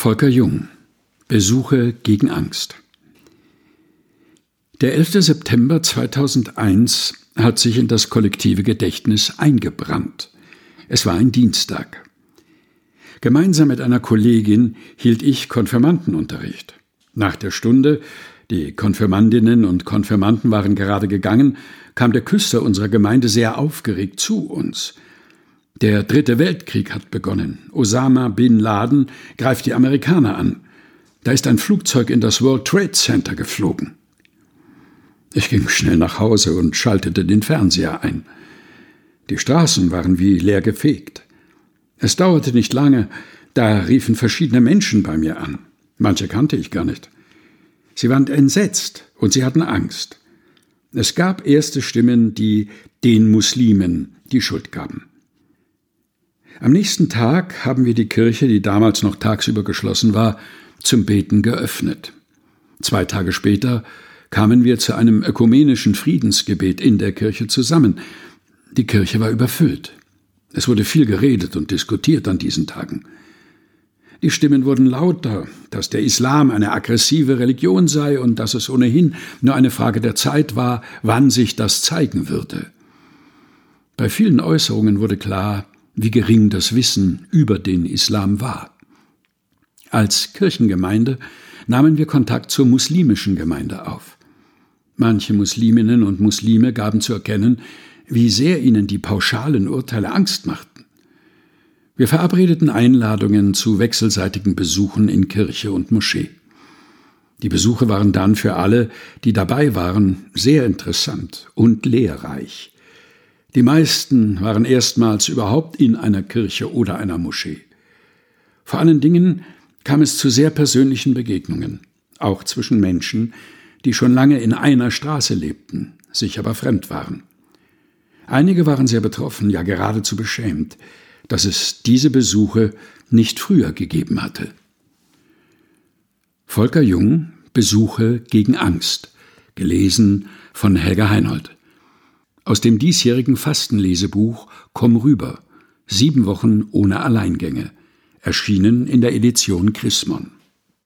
Volker Jung Besuche gegen Angst Der 11. September 2001 hat sich in das kollektive Gedächtnis eingebrannt. Es war ein Dienstag. Gemeinsam mit einer Kollegin hielt ich Konfirmandenunterricht. Nach der Stunde, die Konfirmandinnen und Konfirmanden waren gerade gegangen, kam der Küster unserer Gemeinde sehr aufgeregt zu uns. Der dritte Weltkrieg hat begonnen. Osama bin Laden greift die Amerikaner an. Da ist ein Flugzeug in das World Trade Center geflogen. Ich ging schnell nach Hause und schaltete den Fernseher ein. Die Straßen waren wie leer gefegt. Es dauerte nicht lange, da riefen verschiedene Menschen bei mir an. Manche kannte ich gar nicht. Sie waren entsetzt und sie hatten Angst. Es gab erste Stimmen, die den Muslimen die Schuld gaben. Am nächsten Tag haben wir die Kirche, die damals noch tagsüber geschlossen war, zum Beten geöffnet. Zwei Tage später kamen wir zu einem ökumenischen Friedensgebet in der Kirche zusammen. Die Kirche war überfüllt. Es wurde viel geredet und diskutiert an diesen Tagen. Die Stimmen wurden lauter, dass der Islam eine aggressive Religion sei und dass es ohnehin nur eine Frage der Zeit war, wann sich das zeigen würde. Bei vielen Äußerungen wurde klar, wie gering das Wissen über den Islam war. Als Kirchengemeinde nahmen wir Kontakt zur muslimischen Gemeinde auf. Manche Musliminnen und Muslime gaben zu erkennen, wie sehr ihnen die pauschalen Urteile Angst machten. Wir verabredeten Einladungen zu wechselseitigen Besuchen in Kirche und Moschee. Die Besuche waren dann für alle, die dabei waren, sehr interessant und lehrreich. Die meisten waren erstmals überhaupt in einer Kirche oder einer Moschee. Vor allen Dingen kam es zu sehr persönlichen Begegnungen, auch zwischen Menschen, die schon lange in einer Straße lebten, sich aber fremd waren. Einige waren sehr betroffen, ja geradezu beschämt, dass es diese Besuche nicht früher gegeben hatte. Volker Jung Besuche gegen Angst, gelesen von Helga Heinold aus dem diesjährigen Fastenlesebuch Komm rüber. Sieben Wochen ohne Alleingänge. Erschienen in der Edition Chrismon.